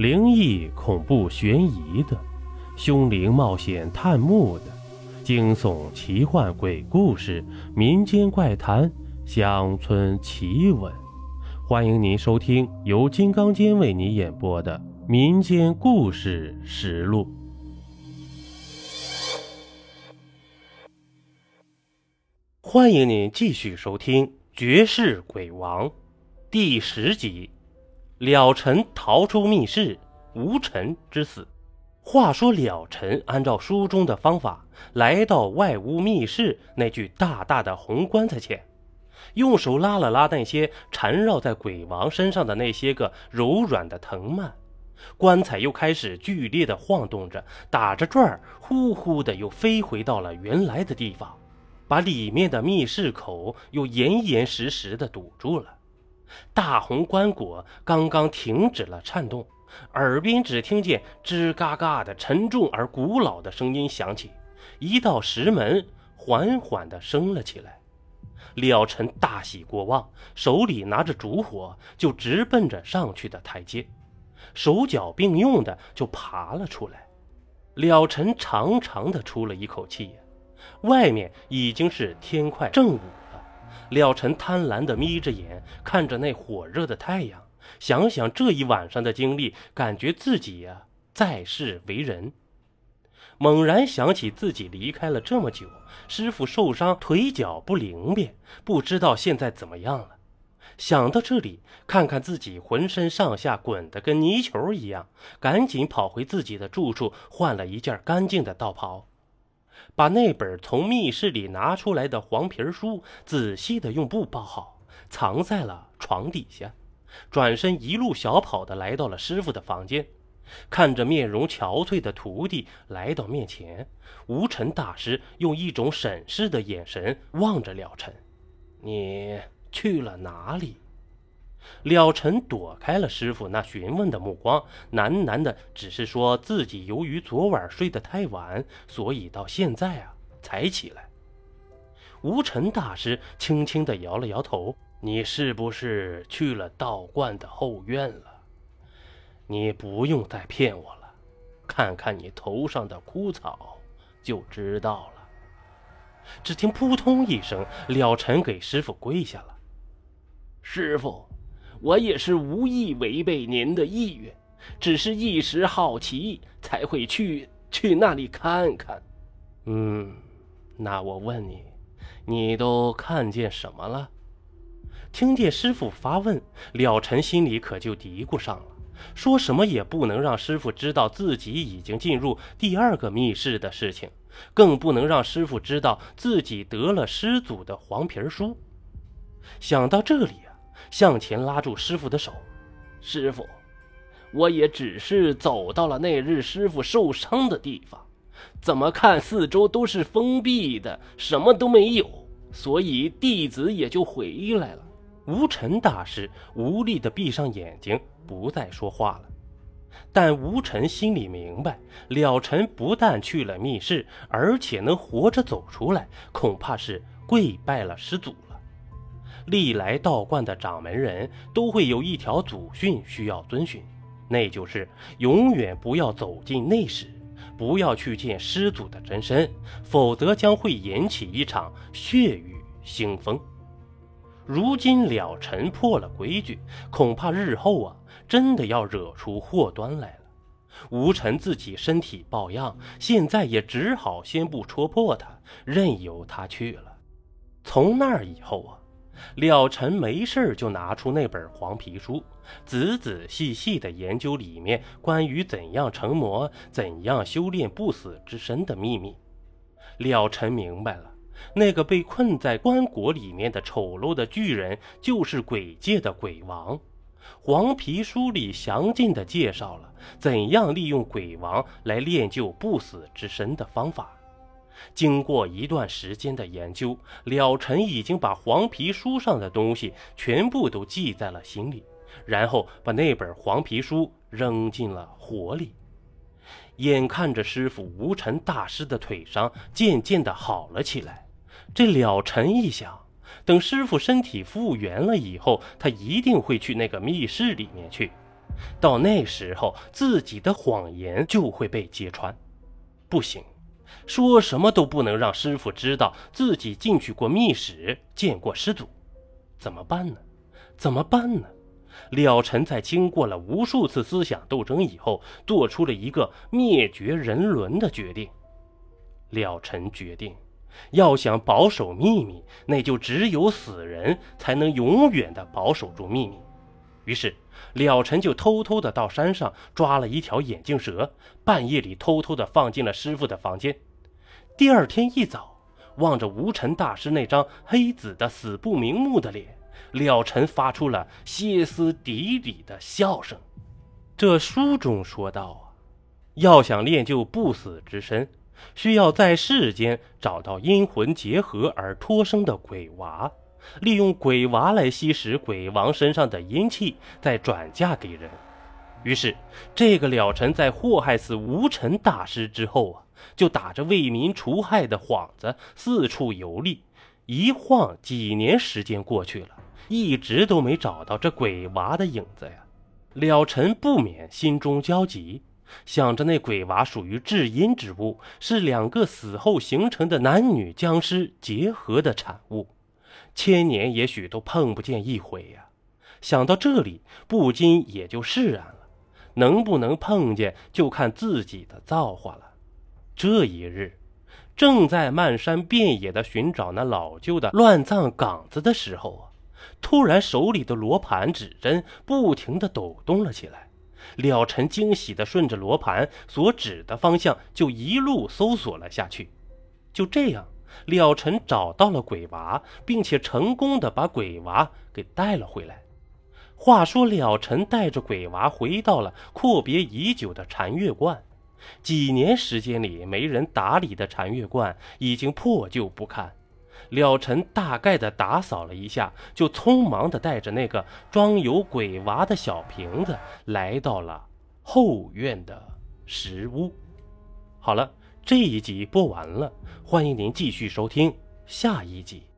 灵异、恐怖、悬疑的，凶灵冒险探墓的，惊悚、奇幻、鬼故事、民间怪谈、乡村奇闻。欢迎您收听由金刚间为你演播的《民间故事实录》。欢迎您继续收听《绝世鬼王》第十集。了尘逃出密室，无尘之死。话说了尘按照书中的方法，来到外屋密室那具大大的红棺材前，用手拉了拉那些缠绕在鬼王身上的那些个柔软的藤蔓，棺材又开始剧烈的晃动着，打着转儿，呼呼的又飞回到了原来的地方，把里面的密室口又严严实实的堵住了。大红棺椁刚刚停止了颤动，耳边只听见吱嘎嘎的沉重而古老的声音响起，一道石门缓缓地升了起来。了尘大喜过望，手里拿着烛火，就直奔着上去的台阶，手脚并用的就爬了出来。了尘长长的出了一口气，外面已经是天快正午。了尘贪婪地眯着眼看着那火热的太阳，想想这一晚上的经历，感觉自己呀在世为人。猛然想起自己离开了这么久，师傅受伤，腿脚不灵便，不知道现在怎么样了。想到这里，看看自己浑身上下滚得跟泥球一样，赶紧跑回自己的住处，换了一件干净的道袍。把那本从密室里拿出来的黄皮书仔细的用布包好，藏在了床底下。转身一路小跑的来到了师傅的房间，看着面容憔悴的徒弟来到面前，无尘大师用一种审视的眼神望着了尘：“你去了哪里？”了尘躲开了师傅那询问的目光，喃喃的只是说自己由于昨晚睡得太晚，所以到现在啊才起来。无尘大师轻轻的摇了摇头：“你是不是去了道观的后院了？你不用再骗我了，看看你头上的枯草就知道了。”只听扑通一声，了尘给师傅跪下了：“师傅。”我也是无意违背您的意愿，只是一时好奇，才会去去那里看看。嗯，那我问你，你都看见什么了？听见师傅发问，了尘心里可就嘀咕上了，说什么也不能让师傅知道自己已经进入第二个密室的事情，更不能让师傅知道自己得了师祖的黄皮书。想到这里。向前拉住师傅的手，师傅，我也只是走到了那日师傅受伤的地方，怎么看四周都是封闭的，什么都没有，所以弟子也就回来了。无尘大师无力地闭上眼睛，不再说话了。但无尘心里明白，了尘不但去了密室，而且能活着走出来，恐怕是跪拜了师祖。历来道观的掌门人都会有一条祖训需要遵循，那就是永远不要走进内室，不要去见师祖的真身，否则将会引起一场血雨腥风。如今了尘破了规矩，恐怕日后啊，真的要惹出祸端来了。无尘自己身体抱恙，现在也只好先不戳破他，任由他去了。从那儿以后啊。了尘没事就拿出那本黄皮书，仔仔细细地研究里面关于怎样成魔、怎样修炼不死之身的秘密。了尘明白了，那个被困在棺椁里面的丑陋的巨人，就是鬼界的鬼王。黄皮书里详尽地介绍了怎样利用鬼王来练就不死之身的方法。经过一段时间的研究，了尘已经把黄皮书上的东西全部都记在了心里，然后把那本黄皮书扔进了火里。眼看着师傅无尘大师的腿伤渐渐的好了起来，这了尘一想，等师傅身体复原了以后，他一定会去那个密室里面去。到那时候自己的谎言就会被揭穿。不行，说什么都不能让师傅知道自己进去过密室，见过师祖。怎么办呢？怎么办呢？了尘在经过了无数次思想斗争以后，做出了一个灭绝人伦的决定。了尘决定，要想保守秘密，那就只有死人才能永远的保守住秘密。于是，了尘就偷偷的到山上抓了一条眼镜蛇，半夜里偷偷的放进了师傅的房间。第二天一早，望着无尘大师那张黑紫的死不瞑目的脸。了尘发出了歇斯底里的笑声。这书中说道啊，要想练就不死之身，需要在世间找到阴魂结合而脱生的鬼娃，利用鬼娃来吸食鬼王身上的阴气，再转嫁给人。于是，这个了尘在祸害死无尘大师之后啊，就打着为民除害的幌子四处游历。一晃几年时间过去了。一直都没找到这鬼娃的影子呀，了尘不免心中焦急，想着那鬼娃属于至阴之物，是两个死后形成的男女僵尸结合的产物，千年也许都碰不见一回呀。想到这里，不禁也就释然了，能不能碰见就看自己的造化了。这一日，正在漫山遍野的寻找那老旧的乱葬岗子的时候啊。突然，手里的罗盘指针不停地抖动了起来。了尘惊喜地顺着罗盘所指的方向，就一路搜索了下去。就这样，了尘找到了鬼娃，并且成功的把鬼娃给带了回来。话说，了尘带着鬼娃回到了阔别已久的禅月观。几年时间里没人打理的禅月观已经破旧不堪。了尘大概的打扫了一下，就匆忙的带着那个装有鬼娃的小瓶子，来到了后院的石屋。好了，这一集播完了，欢迎您继续收听下一集。